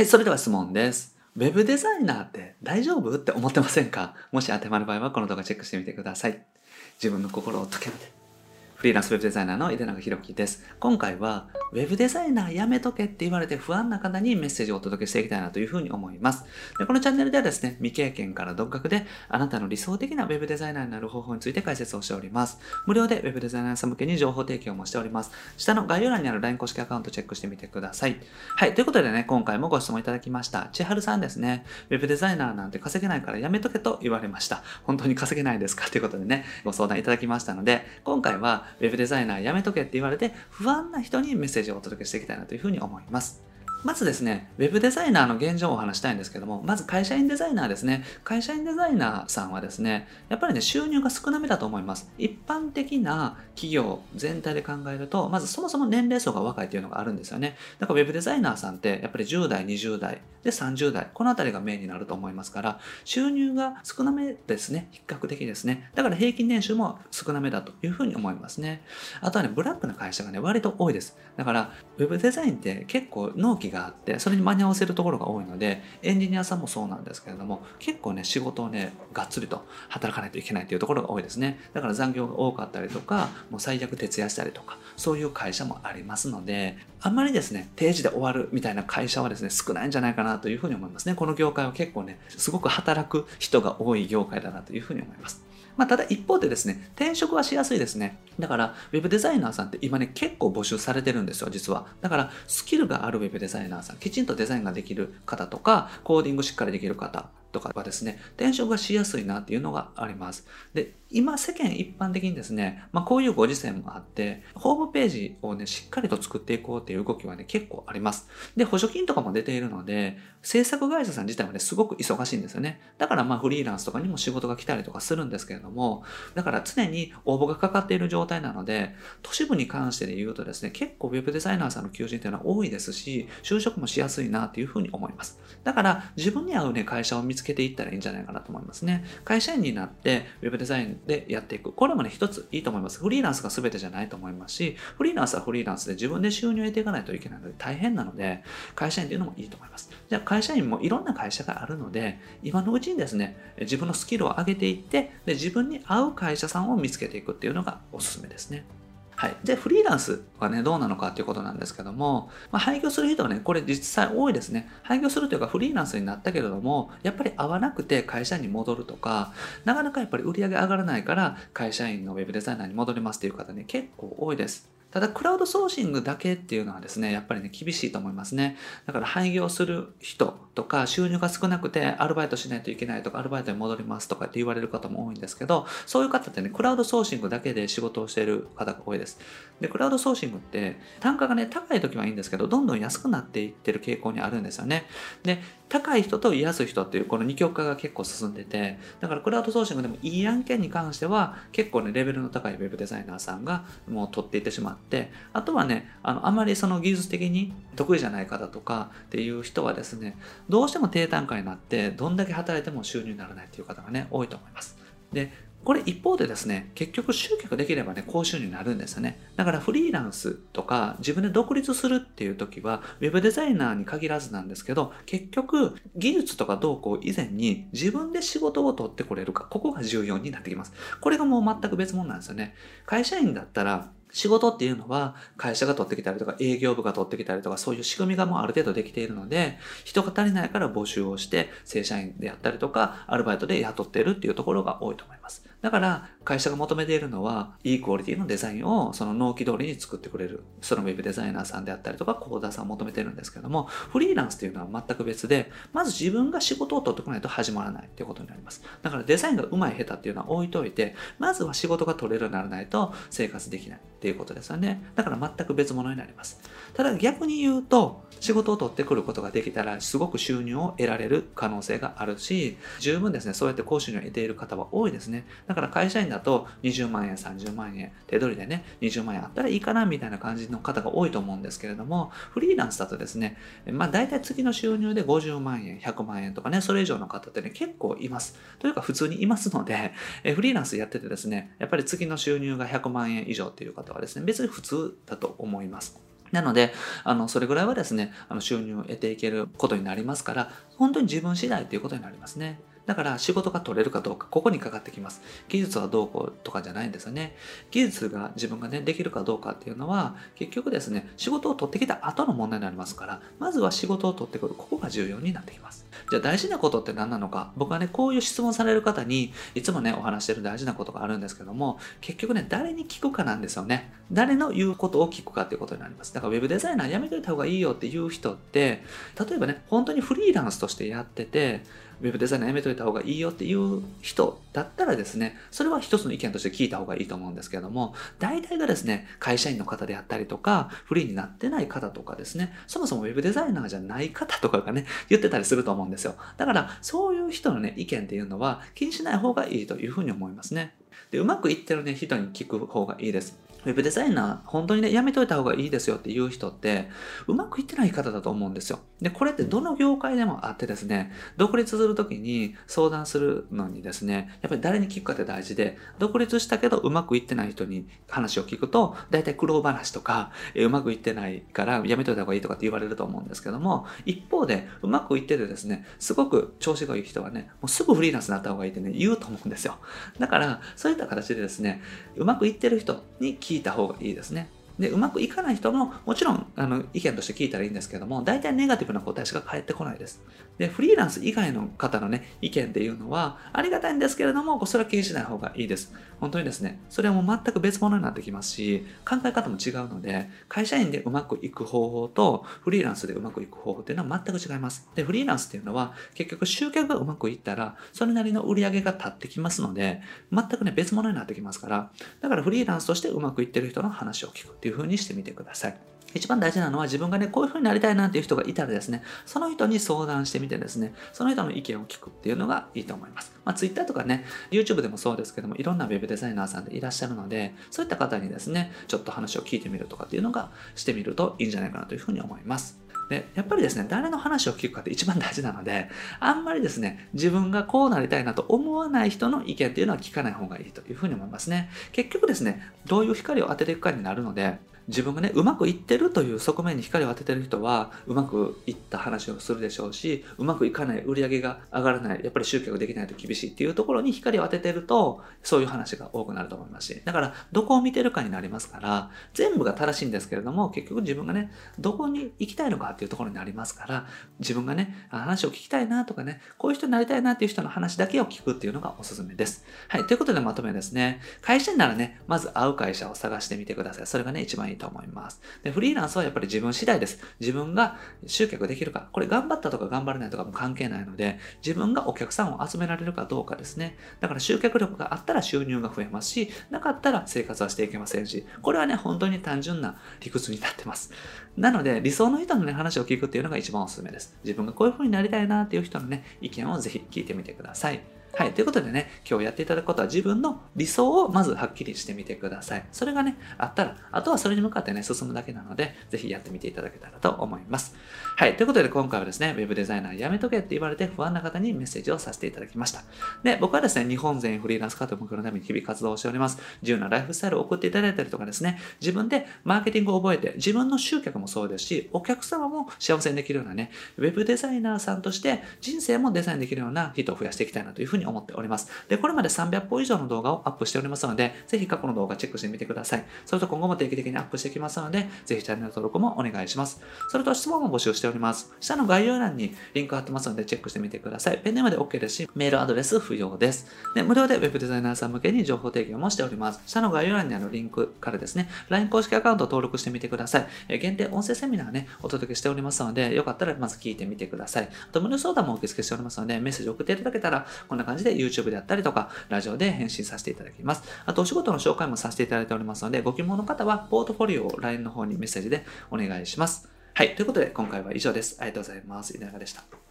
はい、それでは質問です。ウェブデザイナーって大丈夫って思ってませんか？もし当てはまる場合はこの動画チェックしてみてください。自分の心を解けて。フリーランスウェブデザイナーの井出永弘樹です。今回は、ウェブデザイナーやめとけって言われて不安な方にメッセージをお届けしていきたいなというふうに思います。でこのチャンネルではですね、未経験から独学であなたの理想的なウェブデザイナーになる方法について解説をしております。無料でウェブデザイナーさん向けに情報提供もしております。下の概要欄にある LINE 公式アカウントチェックしてみてください。はい、ということでね、今回もご質問いただきました。千春さんですね、ウェブデザイナーなんて稼げないからやめとけと言われました。本当に稼げないですか？ということでね、ご相談いただきましたので、今回はウェブデザイナーやめとけって言われて不安な人にメッセージをお届けしていきたいなというふうに思います。まずですね、ウェブデザイナーの現状をお話したいんですけども、まず会社員デザイナーですね。会社員デザイナーさんはですね、やっぱりね、収入が少なめだと思います。一般的な企業全体で考えると、まずそもそも年齢層が若いというのがあるんですよね。だからウェブデザイナーさんって、やっぱり10代、20代、で30代、このあたりがメインになると思いますから、収入が少なめですね。比較的ですね。だから平均年収も少なめだというふうに思いますね。あとはね、ブラックな会社がね、割と多いです。だから、ウェブデザインって結構納期があって、それに間に合わせるところが多いので、エンジニアさんもそうなんですけれども、結構ね、仕事をね、がっつりと働かないといけないっていうところが多いですね。だから残業が多かったりとか、もう最悪徹夜したりとか、そういう会社もありますので、あんまりですね、定時で終わるみたいな会社はですね、少ないんじゃないかなというふうに思いますね。この業界は結構ね、すごく働く人が多い業界だなというふうに思います。まあ、ただ一方でですね、転職はしやすいですね。だから、ウェブデザイナーさんって今ね、結構募集されてるんですよ、実は。だから、スキルがあるウェブデザイナーさん、きちんとデザインができる方とか、コーディングしっかりできる方とかはですね、転職がしやすいなっていうのがあります。で、今世間一般的にですね、まあ、こういうご時世もあって、ホームページをね、しっかりと作っていこうっていう動きはね、結構あります。で、補助金とかも出ているので、制作会社さん自体はね、すごく忙しいんですよね。だからまあフリーランスとかにも仕事が来たりとかするんですけれども、だから常に応募がかかっている状態なので、都市部に関してで言うとですね、結構ウェブデザイナーさんの求人っていうのは多いですし、就職もしやすいなっていうふうに思います。だから自分に合うね、会社を見つけていったらいいんじゃないかなと思いますね。会社員になってウェブデザインでやっていく。これもね、一ついいと思います。フリーランスが全てじゃないと思いますし、フリーランスはフリーランスで自分で収入を得ていかないといけないので大変なので、会社員っていうのもいいと思います。じゃあ会社員もいろんな会社があるので、今のうちにですね、自分のスキルを上げていって、で自分に合う会社さんを見つけていくっていうのがおすすめですね。はい。で、フリーランスはね、どうなのかっていうことなんですけども、まあ、廃業する人はね、これ実際多いですね。廃業するというか、フリーランスになったけれども、やっぱり合わなくて会社に戻るとか、なかなかやっぱり売り上げ上がらないから、会社員のウェブデザイナーに戻りますっていう方ね、結構多いです。ただ、クラウドソーシングだけっていうのはですね、やっぱりね、厳しいと思いますね。だから、廃業する人とか、収入が少なくて、アルバイトしないといけないとか、アルバイトに戻りますとかって言われる方も多いんですけど、そういう方ってね、クラウドソーシングだけで仕事をしている方が多いです。で、クラウドソーシングって、単価がね、高い時はいいんですけど、どんどん安くなっていってる傾向にあるんですよね。で、高い人と安い人っていうこの二極化が結構進んでて、だからクラウドソーシングでもいい案件に関しては結構ね、レベルの高いウェブデザイナーさんがもう取っていってしまって、あとはね、あの、あまりその技術的に得意じゃない方とかっていう人はですね、どうしても低単価になって、どんだけ働いても収入にならないっていう方がね、多いと思います。で、これ一方でですね、結局集客できればね、高収入になるんですよね。だからフリーランスとか自分で独立するっていう時は、ウェブデザイナーに限らずなんですけど、結局技術とかどうこう以前に自分で仕事を取ってこれるか、ここが重要になってきます。これがもう全く別物なんですよね。会社員だったら、仕事っていうのは会社が取ってきたりとか営業部が取ってきたりとかそういう仕組みがもうある程度できているので人が足りないから募集をして正社員でやったりとかアルバイトで雇っているっていうところが多いと思います。だから会社が求めているのはいいクオリティのデザインをその納期通りに作ってくれるそのウェブデザイナーさんであったりとかコーダーさんを求めてるんですけどもフリーランスっていうのは全く別でまず自分が仕事を取ってこないと始まらないっていうことになります。だからデザインが上手い下手っていうのは置いといてまずは仕事が取れるようにならないと生活できないっていうことですよね。だから全く別物になります。ただ逆に言うと、仕事を取ってくることができたら、すごく収入を得られる可能性があるし、十分ですね、そうやって高収入を得ている方は多いですねね。だから会社員だと20万円、30万円、手取りでね、20万円あったらいいかなみたいな感じの方が多いと思うんですけれども、フリーランスだとですね、まあ大体月の収入で50万円、100万円とかね、それ以上の方ってね、結構います。というか普通にいますので、えフリーランスやっててですね、やっぱり月の収入が100万円以上っていう方はですね、別に普通だと思います。なので、あの、それぐらいはですね、あの収入を得ていけることになりますから、本当に自分次第ということになりますね。だから仕事が取れるかどうか、ここにかかってきます。技術はどうこうとかじゃないんですよね。技術が自分がね、できるかどうかっていうのは、結局ですね、仕事を取ってきた後の問題になりますから、まずは仕事を取ってくる。ここが重要になってきます。じゃあ大事なことって何なのか。僕はね、こういう質問される方に、いつもね、お話してる大事なことがあるんですけども、結局ね、誰に聞くかなんですよね。誰の言うことを聞くかっていうことになります。だから web デザイナーやめといた方がいいよっていう人って、例えばね、本当にフリーランスとしてやってて、ウェブデザイナーやめといた方がいいよっていう人だったらですね、それは一つの意見として聞いた方がいいと思うんですけれども、大体がですね、会社員の方であったりとか、フリーになってない方とかですね、そもそもウェブデザイナーじゃない方とかがね、言ってたりすると思うんですよ。だから、そういう人のね、意見っていうのは気にしない方がいいというふうに思いますね。で、うまくいってるね、人に聞く方がいいです。ウェブデザイナー、本当にね、やめといた方がいいですよっていう人って、うまくいってない方だと思うんですよ。で、これってどの業界でもあってですね、独立するときに相談するのにですね、やっぱり誰に聞くかって大事で、独立したけどうまくいってない人に話を聞くと、大体苦労話とか、えうまくいってないからやめといた方がいいとかって言われると思うんですけども、一方で、うまくいっててですね、すごく調子がいい人はね、もうすぐフリーランスになった方がいいってね、言うと思うんですよ。だから、そういった形でですね、うまくいってる人に聞いた方がいいですね。で、うまくいかない人も、もちろん、あの、意見として聞いたらいいんですけども、大体ネガティブな答えしか返ってこないです。で、フリーランス以外の方のね、意見っていうのは、ありがたいんですけれども、それは気にしない方がいいです。本当にですね、それはもう全く別物になってきますし、考え方も違うので、会社員でうまくいく方法と、フリーランスでうまくいく方法っていうのは全く違います。で、フリーランスっていうのは、結局集客がうまくいったら、それなりの売り上げが立ってきますので、全くね、別物になってきますから、だからフリーランスとしてうまくいってる人の話を聞くっていういう風にしてみてください。一番大事なのは自分がね、こういうふうになりたいなっていう人がいたらですね、その人に相談してみてですね、その人の意見を聞くっていうのがいいと思います。まあ、Twitter とかね、YouTube でもそうですけども、いろんな Web デザイナーさんでいらっしゃるので、そういった方にですね、ちょっと話を聞いてみるとかっていうのがしてみるといいんじゃないかなというふうに思います。で、やっぱりですね、誰の話を聞くかって一番大事なので、あんまりですね、自分がこうなりたいなと思わない人の意見っていうのは聞かない方がいいというふうに思いますね。結局ですね、どういう光を当てていくかになるので、自分がね、うまくいってるという側面に光を当ててる人は、うまくいった話をするでしょうし、うまくいかない、売り上げが上がらない、やっぱり集客できないと厳しいっていうところに光を当ててると、そういう話が多くなると思いますし、だから、どこを見てるかになりますから、全部が正しいんですけれども、結局自分がね、どこに行きたいのかっていうところになりますから、自分がね、話を聞きたいなとかね、こういう人になりたいなっていう人の話だけを聞くっていうのがおすすめです。はい、ということでまとめですね。会社ならね、まず会う会社を探してみてください。それがね、一番いいと思います。で、フリーランスはやっぱり自分次第です。自分が集客できるか。これ頑張ったとか頑張れないとかも関係ないので、自分がお客さんを集められるかどうかですね。だから集客力があったら収入が増えますし、なかったら生活はしていけませんし、これはね、本当に単純な理屈になってます。なので、理想の人のね、話を聞くっていうのが一番おすすめです。自分がこういう風になりたいなっていう人のね、意見をぜひ聞いてみてください。はい。ということでね、今日やっていただくことは自分の理想をまずはっきりしてみてください。それがね、あったら、あとはそれに向かってね、進むだけなので、ぜひやってみていただけたらと思います。はい。ということで今回はですね、Web デザイナーやめとけって言われて不安な方にメッセージをさせていただきました。で、僕はですね、日本全員フリーランス化と目標のために日々活動をしております。自由なライフスタイルを送っていただいたりとかですね、自分でマーケティングを覚えて、自分の集客もそうですし、お客様も幸せにできるようなね、Web デザイナーさんとして人生もデザインできるような人を増やしていきたいなというふうにに思っております。で、これまで300本以上の動画をアップしておりますので、ぜひ過去の動画チェックしてみてください。それと今後も定期的にアップしていきますので、ぜひチャンネル登録もお願いします。それと質問も募集しております。下の概要欄にリンク貼ってますので、チェックしてみてください。ペンネームで OK ですし、メールアドレス不要です。で、無料で Web デザイナーさん向けに情報提供もしております。下の概要欄にあるリンクからですね、LINE 公式アカウントを登録してみてください。え限定音声セミナーね、お届けしておりますので、よかったらまず聞いてみてください。あと、無料相談も受付しておりますので、メッセージ送っていただけたら、こんな感じ感じで YouTube であったりとか、ラジオで返信させていただきます。あと、お仕事の紹介もさせていただいておりますので、ご希望の方は、ポートフォリオを LINE の方にメッセージでお願いします。はい。ということで、今回は以上です。ありがとうございます。稲永でした。